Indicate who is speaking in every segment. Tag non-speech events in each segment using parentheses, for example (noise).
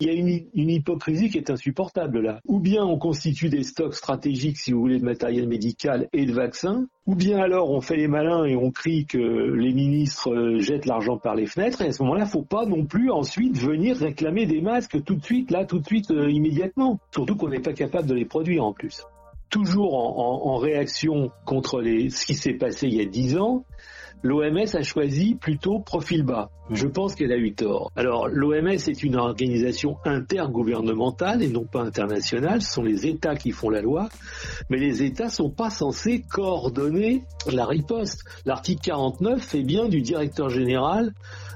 Speaker 1: Il y a une, hypocrisie qui est insupportable là. Ou bien on constitue des stocks stratégiques, si vous voulez, de matériel médical et de vaccins, ou bien alors on fait les malins et on crie que les ministres euh, jettent l'argent par les fenêtres, et à ce moment-là, faut pas non plus ensuite venir réclamer des masques tout de suite, là, tout de suite, euh, immédiatement. Surtout qu'on n'est pas capable de les produire en plus. Toujours en, réaction contre ce qui s'est passé il y a dix ans, l'OMS a choisi plutôt profil bas. Je pense qu'elle a eu tort. Alors, l'OMS est une organisation intergouvernementale et non pas internationale. Ce sont les États qui font la loi, mais les États sont pas censés coordonner la riposte. L'article 49 fait bien du directeur général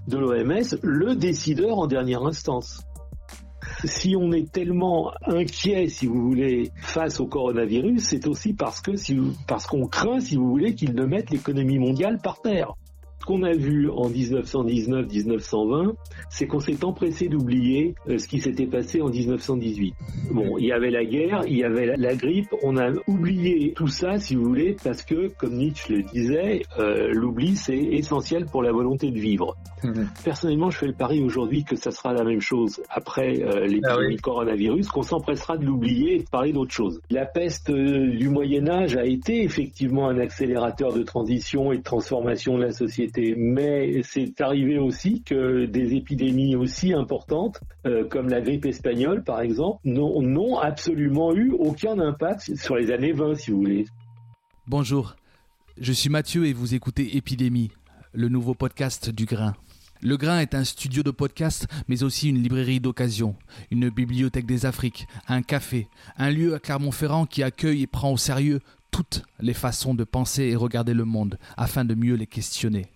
Speaker 1: de l'OMS le décideur en dernière instance si on est tellement inquiet, si vous voulez, face au coronavirus, c'est aussi parce que si parce qu'on craint, si vous voulez, qu'il ne mette l'économie mondiale par terre. Ce qu'on a vu en 1919-1920, c'est qu'on s'est empressé d'oublier euh, ce qui s'était passé en 1918. Bon, il y avait la guerre, il y avait la grippe, on a oublié tout ça, si vous voulez, parce que, comme Nietzsche le disait, euh, l'oubli c'est essentiel pour la volonté de vivre. Mmh. Personnellement, je fais le pari aujourd'hui que ça sera la même chose après euh, l'épidémie ah oui. coronavirus, qu'on s'empressera de l'oublier et de parler d'autre chose. La peste euh, du Moyen Âge a été effectivement un accélérateur de transition et de transformation de la société mais c'est arrivé aussi que des épidémies aussi importantes, euh, comme la grippe espagnole par exemple, n'ont absolument eu aucun impact sur les années 20 si vous voulez.
Speaker 2: Bonjour, je suis Mathieu et vous écoutez Épidémie, le nouveau podcast du Grain. Le Grain est un studio de podcast, mais aussi une librairie d'occasion, une bibliothèque des Afriques, un café, un lieu à Clermont-Ferrand qui accueille et prend au sérieux toutes les façons de penser et regarder le monde afin de mieux les questionner.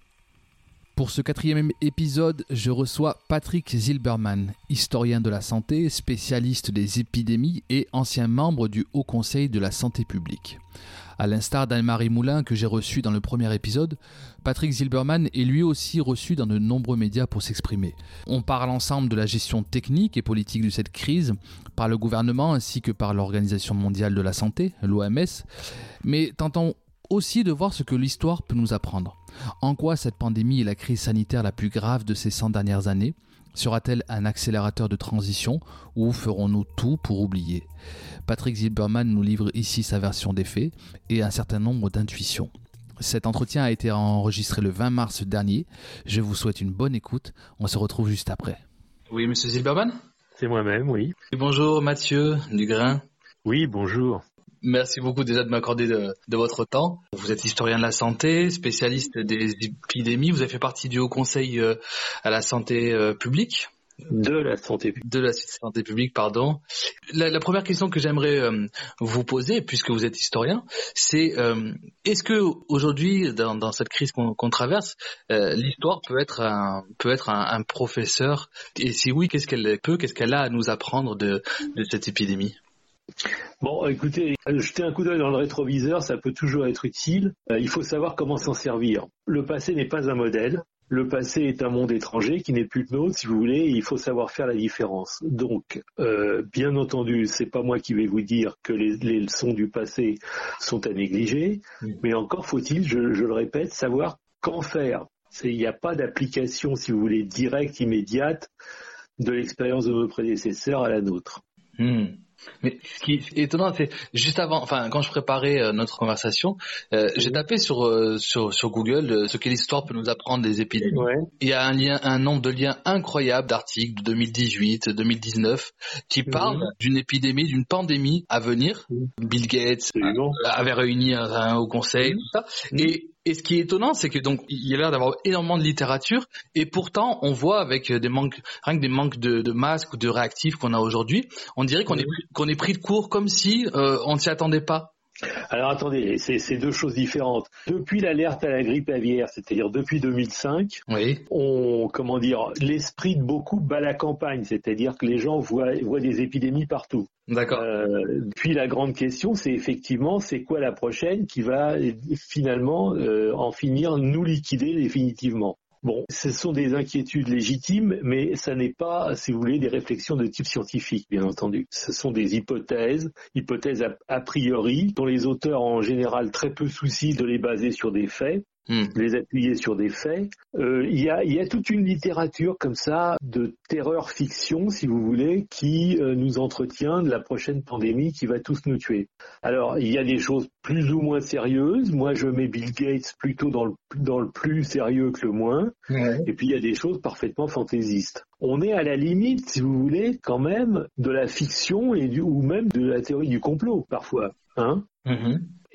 Speaker 2: Pour ce quatrième épisode, je reçois Patrick Zilberman, historien de la santé, spécialiste des épidémies et ancien membre du Haut Conseil de la santé publique. À l'instar d'Anne-Marie Moulin que j'ai reçu dans le premier épisode, Patrick Zilberman est lui aussi reçu dans de nombreux médias pour s'exprimer. On parle ensemble de la gestion technique et politique de cette crise par le gouvernement ainsi que par l'Organisation mondiale de la santé, l'OMS, mais tentons aussi de voir ce que l'histoire peut nous apprendre. En quoi cette pandémie est la crise sanitaire la plus grave de ces 100 dernières années? Sera-t-elle un accélérateur de transition ou ferons-nous tout pour oublier? Patrick Zilberman nous livre ici sa version des faits et un certain nombre d'intuitions. Cet entretien a été enregistré le 20 mars dernier. Je vous souhaite une bonne écoute. On se retrouve juste après.
Speaker 3: Oui, monsieur Zilberman
Speaker 1: C'est moi-même, oui.
Speaker 3: Et bonjour, Mathieu Dugrain.
Speaker 1: Oui, bonjour.
Speaker 3: Merci beaucoup déjà de m'accorder de, de, votre temps. Vous êtes historien de la santé, spécialiste des épidémies. Vous avez fait partie du Haut Conseil euh, à la santé euh, publique.
Speaker 1: De la santé publique.
Speaker 3: De la santé publique, pardon. La, la première question que j'aimerais euh, vous poser, puisque vous êtes historien, c'est euh, est-ce que aujourd'hui, dans, dans, cette crise qu'on qu traverse, euh, l'histoire peut être un peut être un, un professeur? Et si oui, qu'est-ce qu'elle peut, qu'est-ce qu'elle a à nous apprendre de, de cette épidémie?
Speaker 1: Bon, écoutez, jeter un coup d'œil dans le rétroviseur, ça peut toujours être utile. Euh, il faut savoir comment s'en servir. Le passé n'est pas un modèle. Le passé est un monde étranger qui n'est plus le nôtre, si vous voulez, et il faut savoir faire la différence. Donc, euh, bien entendu, c'est pas moi qui vais vous dire que les, les leçons du passé sont à négliger, mmh. mais encore faut-il, je, je le répète, savoir qu'en faire. Il n'y a pas d'application, si vous voulez, directe, immédiate de l'expérience de nos prédécesseurs à la nôtre.
Speaker 3: Mmh. Mais ce qui est étonnant, c'est juste avant, enfin, quand je préparais euh, notre conversation, euh, j'ai tapé sur, euh, sur, sur Google ce que l'histoire peut nous apprendre des épidémies. Il y a un lien, un nombre de liens incroyables d'articles de 2018, 2019, qui parlent d'une épidémie, d'une pandémie à venir. Bill Gates avait réuni un, un haut conseil, tout ça. Et et ce qui est étonnant, c'est que donc il y a l'air d'avoir énormément de littérature, et pourtant on voit avec des manques, rien que des manques de, de masques ou de réactifs qu'on a aujourd'hui, on dirait qu'on est pris- qu'on est pris de court comme si euh, on ne s'y attendait pas.
Speaker 1: Alors attendez, c'est deux choses différentes. Depuis l'alerte à la grippe aviaire, c'est-à-dire depuis 2005, on, comment dire, l'esprit de beaucoup bat la campagne, c'est-à-dire que les gens voient, voient des épidémies partout.
Speaker 3: D'accord.
Speaker 1: Euh, puis la grande question, c'est effectivement, c'est quoi la prochaine qui va finalement euh, en finir nous liquider définitivement? Bon, ce sont des inquiétudes légitimes, mais ça n'est pas, si vous voulez, des réflexions de type scientifique, bien entendu. Ce sont des hypothèses, hypothèses a, a priori, dont les auteurs ont en général très peu souci de les baser sur des faits de les appuyer sur des faits. Euh, Il y, a, il y a toute une littérature comme ça de terreur fiction, si vous voulez, qui euh, nous entretient de la prochaine pandémie qui va tous nous tuer. Alors, il y a des choses plus ou moins sérieuses. Moi, je mets Bill Gates plutôt dans le, dans le plus sérieux que le moins. Et puis, il y a des choses parfaitement fantaisistes. On est à la limite, si vous voulez, quand même, de la fiction et du, ou même de la théorie du complot, parfois. Hein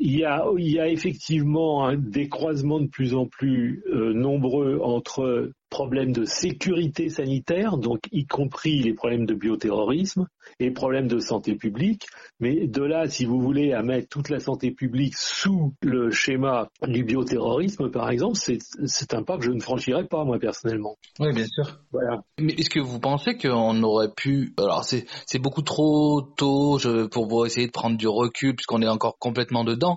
Speaker 1: il y, a, il y a effectivement un décroisement de plus en plus euh, nombreux entre problèmes de sécurité sanitaire, donc y compris les problèmes de bioterrorisme et problèmes de santé publique. Mais de là, si vous voulez, à mettre toute la santé publique sous le schéma du bioterrorisme, par exemple, c'est un pas que je ne franchirais pas, moi, personnellement.
Speaker 3: Oui, bien sûr.
Speaker 1: Voilà.
Speaker 3: Mais est-ce que vous pensez qu'on aurait pu... Alors c'est beaucoup trop tôt je, pour essayer de prendre du recul puisqu'on est encore complètement dedans.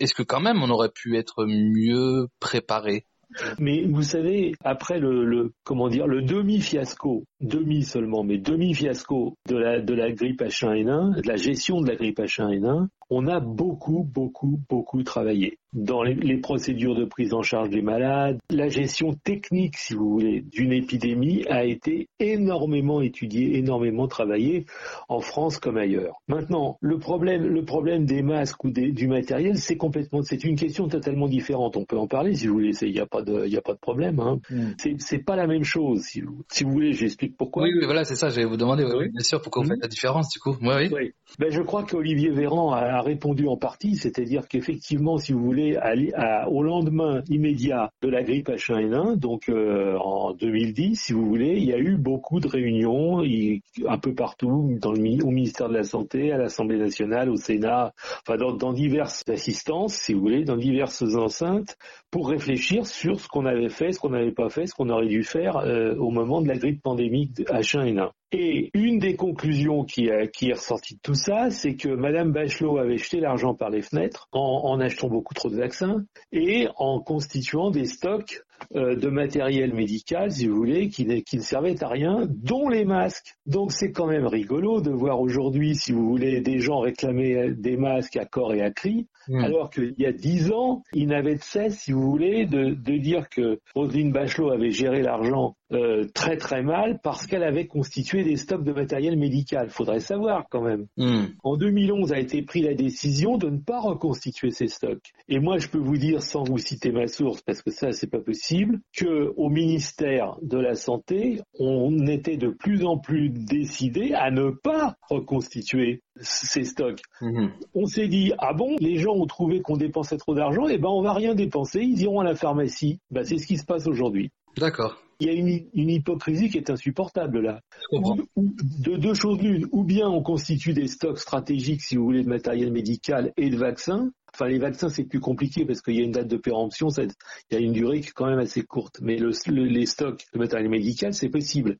Speaker 3: Est-ce que quand même on aurait pu être mieux préparé?
Speaker 1: Mais vous savez, après le, comment dire le demi-fiasco, demi seulement, mais demi-fiasco de la de la grippe H1N1, de la gestion de la grippe H1N1, on a beaucoup, beaucoup, beaucoup travaillé dans les, les, procédures de prise en charge des malades. La gestion technique, si vous voulez, d'une épidémie a été énormément étudiée, énormément travaillée en France comme ailleurs. Maintenant, le problème, le problème des masques ou des, du matériel, c'est complètement, c'est une question totalement différente. On peut en parler si vous voulez. Il n'y a pas de, il a pas de problème. Hein. Mm. C'est pas la même chose. Si vous, si vous voulez, j'explique pourquoi.
Speaker 3: Oui, oui, voilà, c'est ça. Je vais vous demander, oui, oui. bien sûr, pourquoi vous faites la différence du coup. Oui, oui.
Speaker 1: oui. Ben, je crois qu'Olivier Véran a, a répondu en partie, c'est-à-dire qu'effectivement, si vous voulez, au lendemain immédiat de la grippe H1N1, donc euh, en 2010, si vous voulez, il y a eu beaucoup de réunions un peu partout, au ministère de la Santé, à l'Assemblée nationale, au Sénat, enfin dans, dans diverses assistances, si vous voulez, dans diverses enceintes, pour réfléchir sur ce qu'on avait fait, ce qu'on n'avait pas fait, ce qu'on aurait dû faire euh, au moment de la grippe pandémique H1N1. Et une des conclusions qui, est ressortie de tout ça, c'est que Madame Bachelot avait jeté l'argent par les fenêtres en, achetant beaucoup trop de vaccins et en constituant des stocks de matériel médical, si vous voulez, qui, qui, ne servaient à rien, dont les masques. Donc c'est quand même rigolo de voir aujourd'hui, si vous voulez, des gens réclamer des masques à corps et à cri, mmh. alors qu'il y a dix ans, ils n'avaient de cesse, si vous voulez, de, de dire que Roselyne Bachelot avait géré l'argent euh, très très mal parce qu'elle avait constitué des stocks de matériel médical. Faudrait savoir quand même.
Speaker 3: Mmh.
Speaker 1: En 2011 a été pris la décision de ne pas reconstituer ces stocks. Et moi, je peux vous dire, sans vous citer ma source, parce que ça, c'est pas possible, que au ministère de la Santé, on était de plus en plus décidé à ne pas reconstituer ces stocks.
Speaker 3: Mmh.
Speaker 1: On s'est dit ah bon, les gens ont trouvé qu'on dépensait trop d'argent, et ben on va rien dépenser, ils iront à la pharmacie. Ben, c'est ce qui se passe aujourd'hui.
Speaker 3: D'accord.
Speaker 1: Il y a une, une, hypocrisie qui est insupportable là. Ou, ou, de deux choses l'une, ou bien on constitue des stocks stratégiques, si vous voulez, de matériel médical et de vaccins. Enfin, les vaccins, c'est plus compliqué parce qu'il y a une date de péremption, il y a une durée qui est quand même assez courte. Mais le, le, les stocks de matériel médical, c'est possible.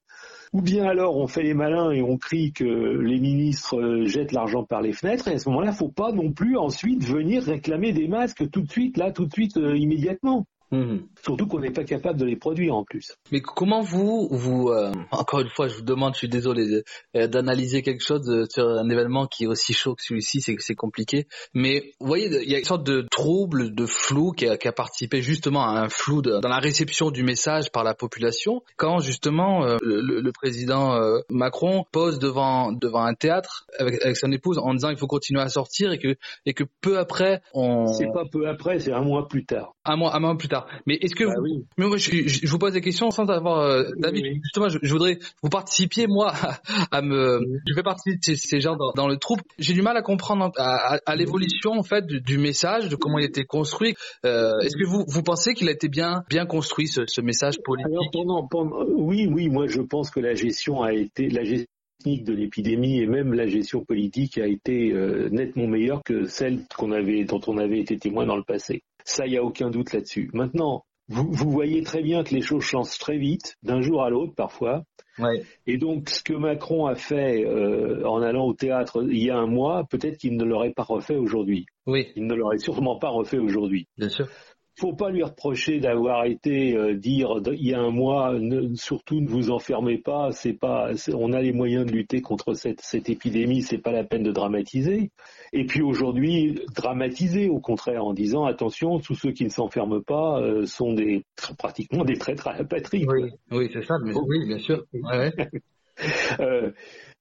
Speaker 1: Ou bien alors on fait les malins et on crie que les ministres jettent l'argent par les fenêtres, et à ce moment-là, faut pas non plus ensuite venir réclamer des masques tout de suite, là, tout de suite, euh, immédiatement. Mmh. Surtout qu'on n'est pas capable de les produire en plus.
Speaker 3: Mais comment vous, vous euh, encore une fois, je vous demande, je suis désolé, euh, d'analyser quelque chose euh, sur un événement qui est aussi chaud que celui-ci, c'est que c'est compliqué. Mais vous voyez, il y a une sorte de trouble, de flou qui a, qui a participé justement à un flou de, dans la réception du message par la population. Quand justement euh, le, le, président euh, Macron pose devant devant un théâtre avec, avec son épouse en disant il faut continuer à sortir et que et que peu après on.
Speaker 1: C'est pas peu après, c'est un mois plus tard.
Speaker 3: Un mois, un mois plus tard. Mais est-ce que bah vous... oui. mais moi, je, je, vous pose des questions sans avoir euh. Oui, oui. Justement, je, je, voudrais vous participiez moi à, à me. Je fais partie de ces, ces gens dans, dans, le troupe. J'ai du mal à comprendre à, à, à l'évolution en fait du, du, message, de comment il a été construit. Euh, Est-ce que vous vous pensez qu'il a été bien bien construit ce, ce message politique?
Speaker 1: Alors pendant, pendant, oui oui moi je pense que la gestion a été la gestion technique de l'épidémie et même la gestion politique a été euh, nettement meilleure que celle qu'on avait, dont on avait été témoin dans le passé. Ça, il n'y a aucun doute là-dessus. Maintenant, vous, vous, voyez très bien que les choses changent très vite, d'un jour à l'autre parfois.
Speaker 3: Ouais.
Speaker 1: Et donc, ce que Macron a fait euh, en allant au théâtre il y a un mois, peut-être qu'il ne l'aurait pas refait aujourd'hui.
Speaker 3: Oui.
Speaker 1: Il ne l'aurait sûrement pas refait aujourd'hui.
Speaker 3: Bien sûr
Speaker 1: faut pas lui reprocher d'avoir été euh, dire il y a un mois ne, surtout ne vous enfermez pas c'est pas on a les moyens de lutter contre cette, cette épidémie c'est pas la peine de dramatiser. Et puis aujourd'hui dramatiser au contraire en disant attention tous ceux qui ne s'enferment pas euh, sont des pratiquement des traîtres à la patrie.
Speaker 3: Oui, oui c'est ça mais, oui bien sûr. Ouais, ouais. (laughs) (laughs)
Speaker 1: euh,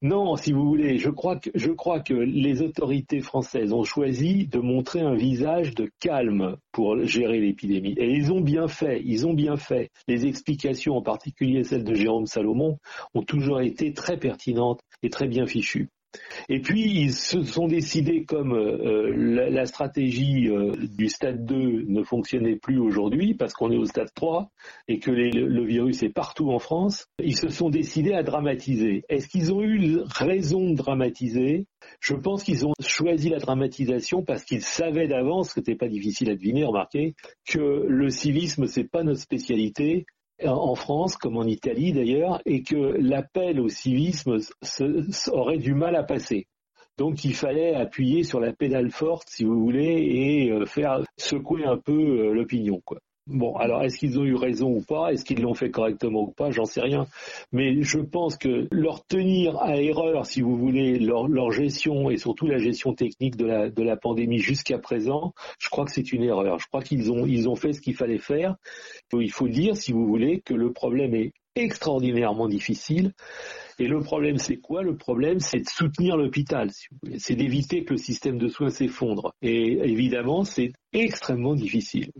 Speaker 1: non, si vous voulez, je crois, que, je crois que les autorités françaises ont choisi de montrer un visage de calme pour gérer l'épidémie. Et ils ont bien fait, ils ont bien fait. Les explications, en particulier celles de Jérôme Salomon, ont toujours été très pertinentes et très bien fichues. Et puis ils se sont décidés comme euh, la, la, stratégie euh, du stade 2 ne fonctionnait plus aujourd'hui parce qu'on est au stade 3 et que le virus est partout en France, ils se sont décidés à dramatiser. Est-ce qu'ils ont eu raison de dramatiser? Je pense qu'ils ont choisi la dramatisation parce qu'ils savaient d'avance, ce n'était pas difficile à deviner, remarquez, que le civisme c'est pas notre spécialité en France comme en Italie d'ailleurs, et que l'appel au civisme aurait du mal à passer. Donc il fallait appuyer sur la pédale forte, si vous voulez, et faire secouer un peu l'opinion, quoi. Bon, alors est-ce qu'ils ont eu raison ou pas? Est-ce qu'ils l'ont fait correctement ou pas? J'en sais rien. Mais je pense que leur tenir à erreur, si vous voulez, leur, leur gestion et surtout la gestion technique de la, de la pandémie jusqu'à présent, je crois que c'est une erreur. Je crois qu'ils ont, ils ont fait ce qu'il fallait faire. Il faut dire, si vous voulez, que le problème est extraordinairement difficile. Et le problème, c'est quoi? Le problème, c'est de soutenir l'hôpital, si c'est d'éviter que le système de soins s'effondre. Et évidemment, c'est extrêmement difficile.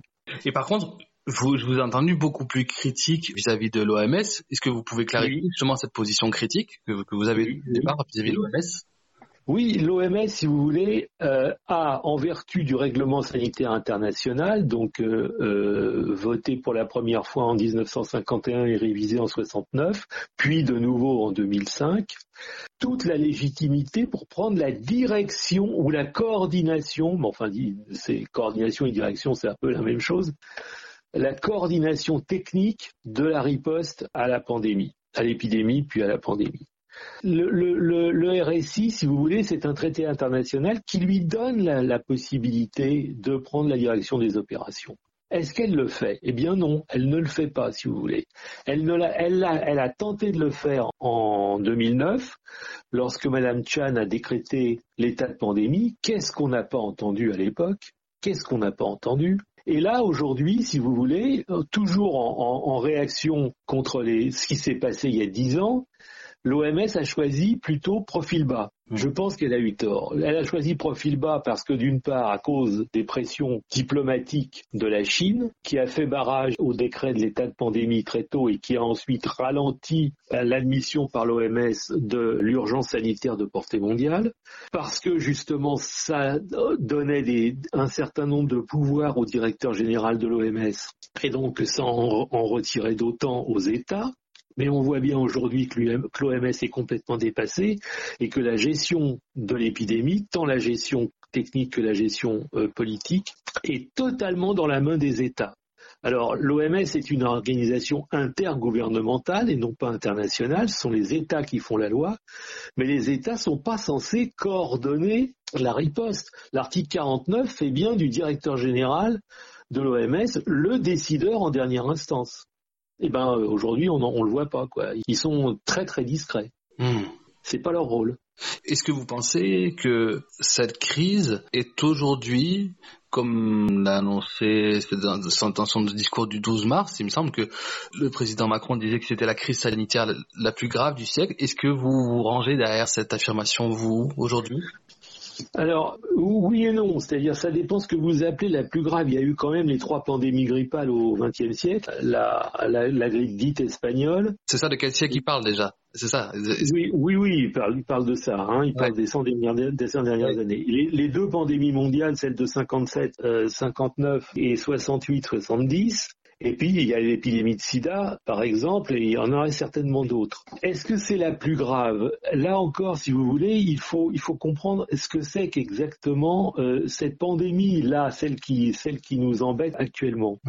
Speaker 3: Et par contre, vous, je vous ai entendu beaucoup plus critique vis-à-vis de l'OMS. Est-ce que vous pouvez clarifier oui. justement cette position critique que, que vous avez oui, au départ vis-à-vis de l'OMS
Speaker 1: oui, l'OMS, si vous voulez, euh, a, en vertu du règlement sanitaire international, donc euh, euh, voté pour la première fois en 1951 et révisé en 69, puis de nouveau en 2005, toute la légitimité pour prendre la direction ou la coordination, mais enfin, c'est coordination et direction, c'est un peu la même chose, la coordination technique de la riposte à la pandémie, à l'épidémie puis à la pandémie. Le, RSI, si vous voulez, c'est un traité international qui lui donne la, possibilité de prendre la direction des opérations. Est-ce qu'elle le fait? Eh bien non, elle ne le fait pas, si vous voulez. Elle, a, tenté de le faire en 2009, lorsque Madame Chan a décrété l'état de pandémie. Qu'est-ce qu'on n'a pas entendu à l'époque? Qu'est-ce qu'on n'a pas entendu? Et là, aujourd'hui, si vous voulez, toujours en, réaction contre ce qui s'est passé il y a dix ans, l'OMS a choisi plutôt profil bas. Je pense qu'elle a eu tort. Elle a choisi profil bas parce que d'une part, à cause des pressions diplomatiques de la Chine, qui a fait barrage au décret de l'état de pandémie très tôt et qui a ensuite ralenti l'admission par l'OMS de l'urgence sanitaire de portée mondiale, parce que justement ça donnait des, un certain nombre de pouvoirs au directeur général de l'OMS et donc ça en, en retirait d'autant aux États. Mais on voit bien aujourd'hui que l'OMS est complètement dépassée et que la gestion de l'épidémie, tant la gestion technique que la gestion euh, politique, est totalement dans la main des États. Alors l'OMS est une organisation intergouvernementale et non pas internationale, ce sont les États qui font la loi, mais les États ne sont pas censés coordonner la riposte. L'article 49 fait bien du directeur général de l'OMS le décideur en dernière instance. Eh ben aujourd'hui on ne le voit pas quoi. Ils sont très très discrets.
Speaker 3: Hmm.
Speaker 1: C'est pas leur rôle.
Speaker 3: Est-ce que vous pensez que cette crise est aujourd'hui, comme l'a annoncé dans son discours du 12 mars, il me semble que le président Macron disait que c'était la crise sanitaire la plus grave du siècle. Est-ce que vous vous rangez derrière cette affirmation, vous, aujourd'hui?
Speaker 1: Alors, oui et non. C'est-à-dire, ça dépend ce que vous appelez la plus grave. Il y a eu quand même les trois pandémies grippales au XXe siècle. La, la, grippe dite espagnole.
Speaker 3: C'est ça, de quel siècle il parle déjà? C'est ça?
Speaker 1: Oui, oui, oui, il parle, il parle de ça. Hein. Il parle des 100 dernières, des 100 dernières années. Les, les, deux pandémies mondiales, celles de 57, 59 euh, et 68, 70, et puis, il y a l'épidémie de sida, par exemple, et il y en aurait certainement d'autres. Est-ce que c'est la plus grave? Là encore, si vous voulez, il faut, il faut comprendre ce que c'est qu'exactement euh, cette pandémie-là, celle qui, celle qui nous embête actuellement.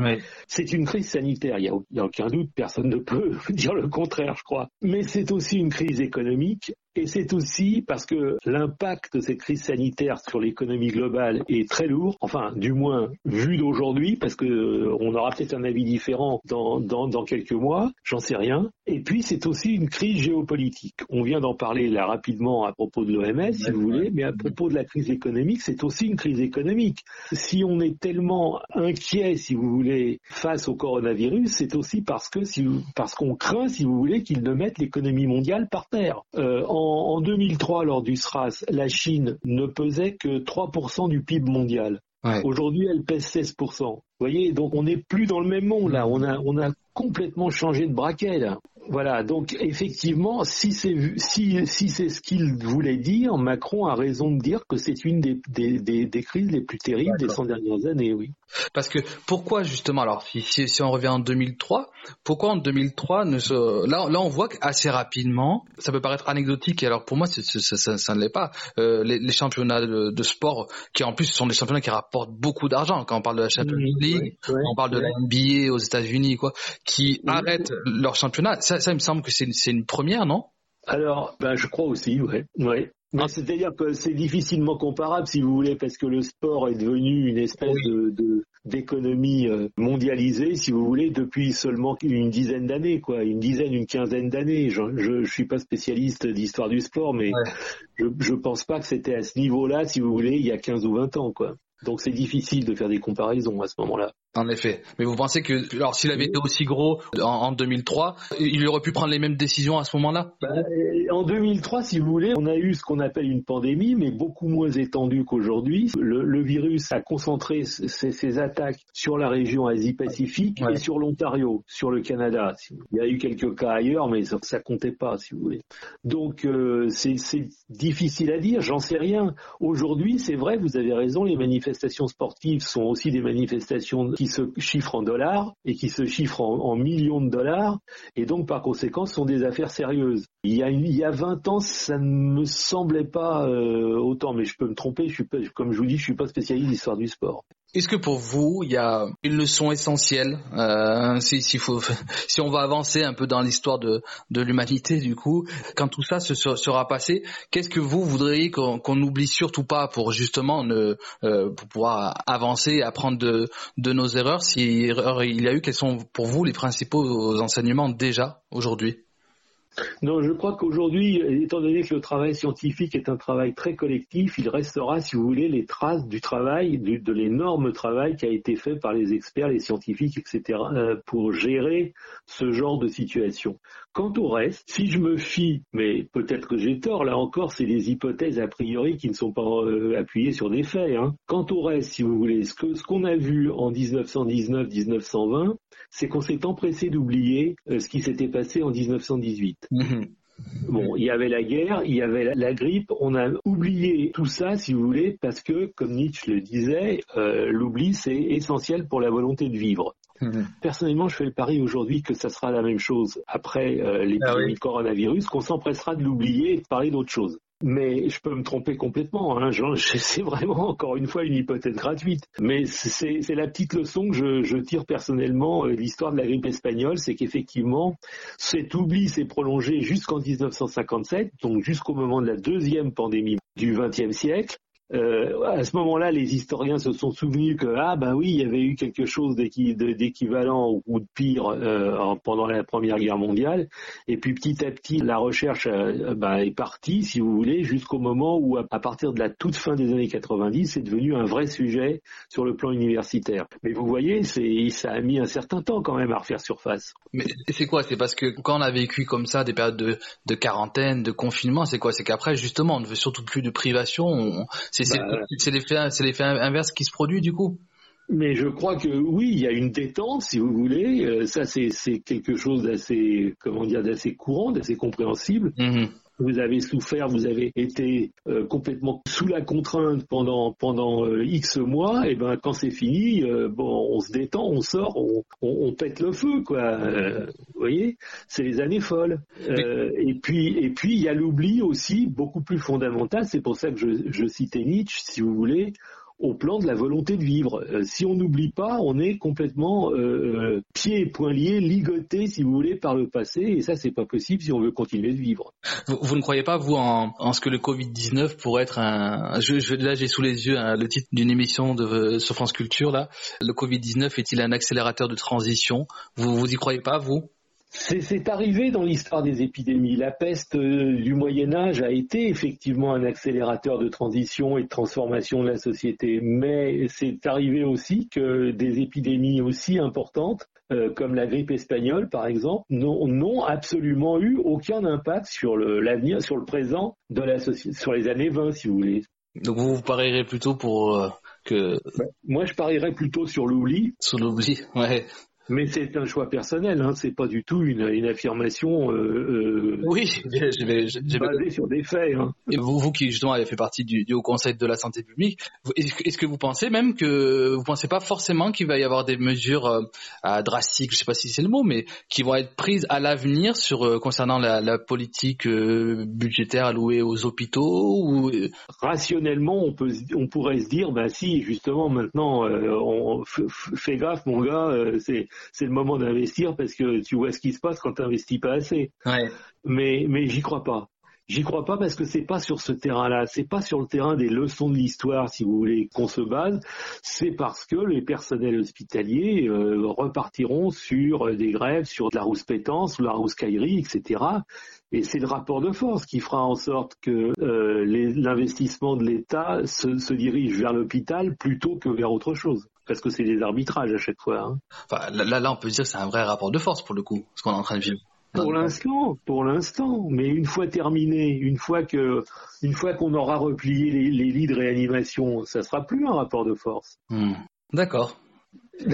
Speaker 1: C'est une crise sanitaire, il n'y a, a aucun doute, personne ne peut (laughs) dire le contraire, je crois. Mais c'est aussi une crise économique et c'est aussi parce que l'impact de cette crise sanitaire sur l'économie globale est très lourd, enfin du moins vu d'aujourd'hui, parce que euh, on aura peut-être un avis différent dans, dans, dans quelques mois, j'en sais rien. Et puis c'est aussi une crise géopolitique. On vient d'en parler là rapidement à propos de l'OMS, si vous voulez, mais à propos de la crise économique, c'est aussi une crise économique. Si on est tellement inquiet, si vous voulez, face au coronavirus, c'est aussi parce que si parce qu'on craint, si vous voulez, qu'il ne mette l'économie mondiale par terre. Euh, en, 2003, lors du SRAS, la Chine ne pesait que 3% du PIB mondial. Aujourd'hui, elle pèse 16%. Vous voyez, donc on n'est plus dans le même monde là. On a, on a complètement changé de braquet là. Voilà, donc effectivement, si c'est si, si c'est ce qu'il voulait dire, Macron a raison de dire que c'est une des, des, des, crises les plus terribles des 100 dernières années, oui.
Speaker 3: Parce que pourquoi justement, alors si, si, on revient en 2003, pourquoi en 2003, ne se, là, là on voit qu'assez rapidement, ça peut paraître anecdotique, et alors pour moi ça, ça, ne l'est pas, euh, les, championnats de, sport, qui en plus sont des championnats qui rapportent beaucoup d'argent, quand on parle de la Champions mmh, League, on parle de la NBA aux États-Unis, quoi, qui arrêtent leur championnat, ça, il me semble que c'est une première, non?
Speaker 1: Alors, ben, je crois aussi, oui. Ouais. Ah. C'est-à-dire que c'est difficilement comparable, si vous voulez, parce que le sport est devenu une espèce de, d'économie euh, mondialisée, si vous voulez, depuis seulement une dizaine d'années, quoi, une dizaine, une quinzaine d'années. Je, je, suis pas spécialiste d'histoire du sport, mais je, je pense pas que c'était à ce niveau-là, si vous voulez, il y a 15 ou 20 ans, quoi. Donc c'est difficile de faire des comparaisons à ce moment-là.
Speaker 3: En effet. Mais vous pensez que, alors s'il avait été aussi gros en, 2003, il aurait pu prendre les mêmes décisions à ce moment-là?
Speaker 1: Bah, En 2003, si vous voulez, on a eu ce qu'on appelle une pandémie, mais beaucoup moins étendue qu'aujourd'hui. Le, virus a concentré ses, attaques sur la région Asie-Pacifique et sur l'Ontario, sur le Canada. Il y a eu quelques cas ailleurs, mais ça, ça comptait pas, si vous voulez. Donc euh, c'est difficile à dire, j'en sais rien. Aujourd'hui, c'est vrai, vous avez raison, les manifestations sportives sont aussi des manifestations qui se chiffrent en dollars et qui se chiffrent en, millions de dollars et donc par conséquent sont des affaires sérieuses. Il y a, il y a 20 ans, ça ne me semblait pas euh, autant, mais je peux me tromper, je suis pas, comme je vous dis, je suis pas spécialiste d'histoire du sport.
Speaker 3: Est-ce que pour vous, il y a une leçon essentielle, euh, (laughs) si, on va avancer un peu dans l'histoire de, de l'humanité, du coup, quand tout ça se, sera passé, qu'est-ce que vous voudriez qu'on n'oublie surtout pas pour justement ne, euh, pour pouvoir avancer et apprendre de, de nos erreurs Si erreurs il y a eu, quels sont pour vous les principaux enseignements déjà aujourd'hui?
Speaker 1: Non, je crois qu'aujourd'hui, étant donné que le travail scientifique est un travail très collectif, il restera, si vous voulez, les traces du travail, de l'énorme travail qui a été fait par les experts, les scientifiques, etc., euh, pour gérer ce genre de situation. Quant au reste, si je me fie, mais peut-être que j'ai tort, là encore, c'est des hypothèses a priori qui ne sont pas euh, appuyées sur des faits. Hein. Quant au reste, si vous voulez, ce qu'on ce qu'on a vu en 1919-1920, c'est qu'on s'est empressé d'oublier euh, ce qui s'était passé en 1918. Mhm. Bon, il y avait la guerre, il y avait la, grippe, on a oublié tout ça, si vous voulez, parce que, comme Nietzsche le disait, euh, l'oubli, c'est essentiel pour la volonté de vivre. Mhm. Personnellement, je fais le pari aujourd'hui que ça sera la même chose après euh, l'épidémie ah coronavirus, qu'on s'empressera de l'oublier et de parler d'autre chose mais je peux me tromper complètement. Hein. (laughs) C'est vraiment encore une fois une hypothèse gratuite. Mais c'est la petite leçon que je, je tire personnellement euh, de l'histoire de la grippe espagnole, c'est qu'effectivement cet oubli s'est prolongé jusqu'en 1957, donc jusqu'au moment de la deuxième pandémie du XXe siècle. Euh, à ce moment-là, les historiens se sont souvenus que ah ben oui, il y avait eu quelque chose d'équivalent ou de pire euh, pendant la Première Guerre mondiale. Et puis petit à petit, la recherche euh, ben, est partie, si vous voulez, jusqu'au moment où, à partir de la toute fin des années 90, c'est devenu un vrai sujet sur le plan universitaire. Mais vous voyez, ça a mis un certain temps quand même à refaire surface.
Speaker 3: Mais c'est quoi? C'est parce que quand on a vécu comme ça des périodes de, de quarantaine, de confinement, c'est quoi? C'est qu'après justement, on ne veut surtout plus de privation. C'est bah, l'effet inverse qui se produit du coup
Speaker 1: mais je crois que oui, il y a une détente, si vous voulez. Euh, ça, c'est quelque chose d'assez, comment dire, d'assez courant, d'assez compréhensible. Mm-hmm vous avez souffert, vous avez été euh, complètement sous la contrainte pendant pendant euh, X mois, et ben quand c'est fini, euh, bon, on se détend, on sort, on, on, pète le feu, quoi. vous voyez, c'est les années folles. et puis et puis il y a l'oubli aussi beaucoup plus fondamental. C'est pour ça que je, je citais Nietzsche, si vous voulez au plan de la volonté de vivre. Euh, si on n'oublie pas, on est complètement euh, euh, pieds et poings liés, ligotés, si vous voulez, par le passé, et ça, c'est pas possible si on veut continuer de vivre.
Speaker 3: Vous, ne croyez pas, vous, en, ce que le Covid-19 pourrait être un... Je, là, j'ai sous les yeux hein, le titre d'une émission de, sur France Culture, là. Le Covid-19 est-il un accélérateur de transition? Vous, vous y croyez pas, vous?
Speaker 1: C'est arrivé dans l'histoire des épidémies. La peste euh, du Moyen Âge a été effectivement un accélérateur de transition et de transformation de la société, mais c'est arrivé aussi que des épidémies aussi importantes, euh, comme la grippe espagnole par exemple, n'ont absolument eu aucun impact sur l'avenir, sur le présent de la société, sur les années 20 si vous voulez.
Speaker 3: Donc vous, vous parierez plutôt pour euh, que...
Speaker 1: Moi je parierais plutôt sur l'oubli.
Speaker 3: Sur l'oubli, ouais.
Speaker 1: Mais c'est un choix personnel, hein. c'est pas du tout une, une affirmation. Euh,
Speaker 3: euh, oui,
Speaker 1: j'ai basée sur des faits. Hein.
Speaker 3: Et vous, vous qui justement avez fait partie du, du Haut Conseil de la santé publique, est-ce que vous pensez même que vous pensez pas forcément qu'il va y avoir des mesures euh, drastiques, je sais pas si c'est le mot, mais qui vont être prises à l'avenir sur euh, concernant la, la politique euh, budgétaire allouée aux hôpitaux ou
Speaker 1: rationnellement on peut on pourrait se dire bah si justement maintenant on fais gaffe mon gars c'est c'est le moment d'investir parce que tu vois ce qui se passe quand tu n'investis pas assez. Mais, mais j'y crois pas. J'y crois pas parce que c'est pas sur ce terrain-là, c'est pas sur le terrain des leçons de l'histoire, si vous voulez, qu'on se base. C'est parce que les personnels hospitaliers euh, repartiront sur des grèves, sur de la rouspétance, la rouscaillerie, etc. Et c'est le rapport de force qui fera en sorte que euh, l'investissement de l'État se, se dirige vers l'hôpital plutôt que vers autre chose parce que c'est des arbitrages à chaque fois. Hein.
Speaker 3: Enfin, là, là, on peut dire que c'est un vrai rapport de force pour le coup, ce qu'on est en train de vivre.
Speaker 1: Pour l'instant, pour l'instant, mais une fois terminé, une fois que, une fois qu'on aura replié les, les, lits de réanimation, ça sera plus un rapport de force.
Speaker 3: Hmm. D'accord. (laughs)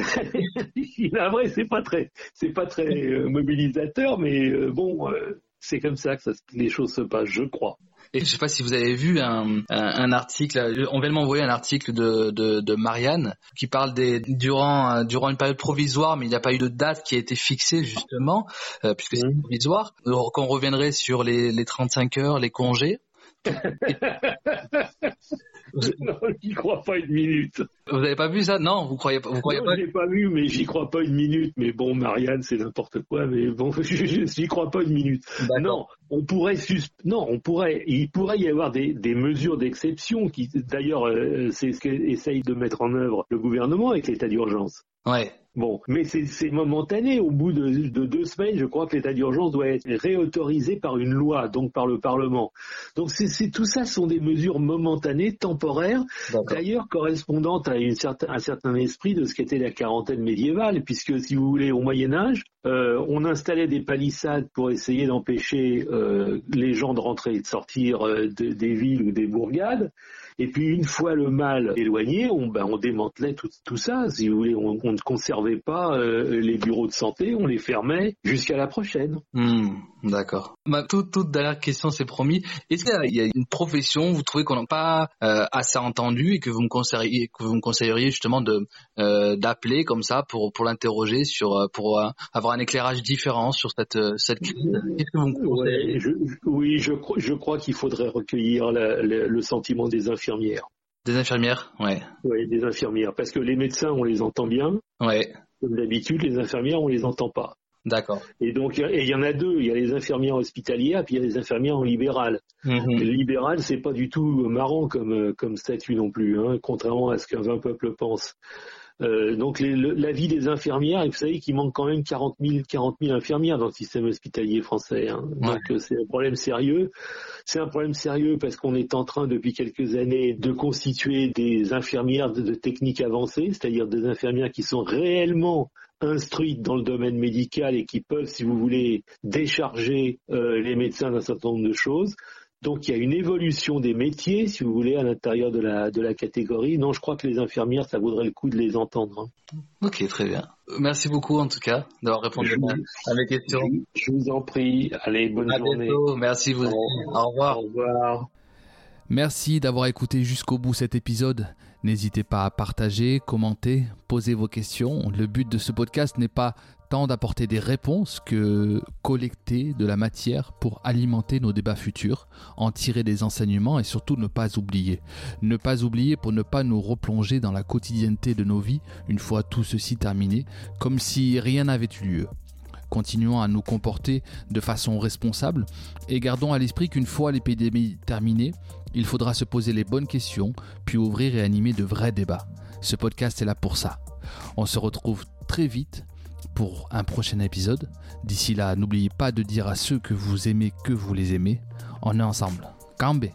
Speaker 1: La vrai, c'est pas très, c'est pas très euh, mobilisateur, mais euh, bon, euh, c'est comme ça que ça, les choses se passent, je crois.
Speaker 3: Et je sais pas si vous avez vu un, un, article, on vient de m'envoyer un article de, de, de, Marianne qui parle des durant durant une période provisoire, mais il n'y a pas eu de date qui a été fixée justement, euh, puisque c'est mmh. provisoire. Qu'on reviendrait sur les, les 35 heures, les congés. (laughs) (laughs)
Speaker 1: non, j'y crois pas une minute.
Speaker 3: Vous n'avez pas vu ça? Non, vous croyez pas Vous croyez
Speaker 1: non,
Speaker 3: pas
Speaker 1: l'ai pas vu, mais j'y crois pas une minute. Mais bon, Marianne, c'est n'importe quoi. Mais bon, (laughs) j'y crois pas une minute. Non, on pourrait non, on pourrait, il pourrait y avoir des, des mesures d'exception qui, d'ailleurs, euh, c'est ce qu'essaye de mettre en œuvre le gouvernement avec l'état d'urgence.
Speaker 3: Ouais.
Speaker 1: Bon, mais c'est momentané. Au bout de, de, deux semaines, je crois que l'état d'urgence doit être réautorisé par une loi, donc par le Parlement. Donc c'est tout ça sont des mesures momentanées, temporaires, d'ailleurs correspondantes à une certain, un certain esprit de ce qu'était la quarantaine médiévale, puisque si vous voulez, au Moyen Âge, euh, on installait des palissades pour essayer d'empêcher euh, les gens de rentrer et de sortir euh, des villes ou des bourgades. Et puis une fois le mal éloigné, on, ben, on démantelait tout, tout, ça. Si vous voulez, on, on ne conservait pas euh, les bureaux de santé, on les fermait jusqu'à la prochaine.
Speaker 3: Hmm, D'accord. Ma toute, toute dernière question, c'est promis. Est-ce qu'il y a une profession, vous trouvez qu'on n'a pas euh, assez entendu et que vous me conseilleriez, que vous me conseilleriez justement de euh, d'appeler comme ça pour pour l'interroger sur pour avoir un éclairage différent sur cette cette crise. Qu'est-ce que vous me
Speaker 1: conseillez Oui, je, je crois qu'il faudrait recueillir le sentiment des infirmiers
Speaker 3: des infirmières, ouais.
Speaker 1: Oui, des infirmières, parce que les médecins, on les entend bien.
Speaker 3: Ouais.
Speaker 1: Comme d'habitude, les infirmières, on les entend pas.
Speaker 4: D'accord.
Speaker 1: Et donc, il y en a deux. Il y a les infirmières hospitalières, puis il y a les infirmières en libéral. Le libéral, c'est pas du tout marrant comme, comme statut non plus, hein, contrairement à ce qu'un peuple pense. Euh, donc les, le, la vie des infirmières, et vous savez qu'il manque quand même 40 000, 40 000 infirmières dans le système hospitalier français. Hein. Donc euh, c'est un problème sérieux. C'est un problème sérieux parce qu'on est en train depuis quelques années de constituer des infirmières de, de techniques avancées, c'est-à-dire des infirmières qui sont réellement instruites dans le domaine médical et qui peuvent, si vous voulez, décharger euh, les médecins d'un certain nombre de choses. Donc il y a une évolution des métiers, si vous voulez, à l'intérieur de la, de la catégorie. Non, je crois que les infirmières, ça vaudrait le coup de les entendre. hein.
Speaker 4: Ok, très bien. Merci beaucoup en tout cas d'avoir répondu à mes questions.
Speaker 1: Je vous en prie. Allez, bonne
Speaker 4: À
Speaker 1: journée.
Speaker 4: bientôt. Merci vous. Au revoir.
Speaker 1: Au revoir.
Speaker 3: Merci d'avoir écouté jusqu'au bout cet épisode. N'hésitez pas à partager, commenter, poser vos questions. Le but de ce podcast n'est pas tant d'apporter des réponses que collecter de la matière pour alimenter nos débats futurs, en tirer des enseignements et surtout ne pas oublier. Ne pas oublier pour ne pas nous replonger dans la quotidienneté de nos vies une fois tout ceci terminé, comme si rien n'avait eu lieu. Continuons à nous comporter de façon responsable et gardons à l'esprit qu'une fois l'épidémie terminée, il faudra se poser les bonnes questions, puis ouvrir et animer de vrais débats. Ce podcast est là pour ça. On se retrouve très vite pour un prochain épisode. D'ici là, n'oubliez pas de dire à ceux que vous aimez que vous les aimez. On est ensemble. Cambé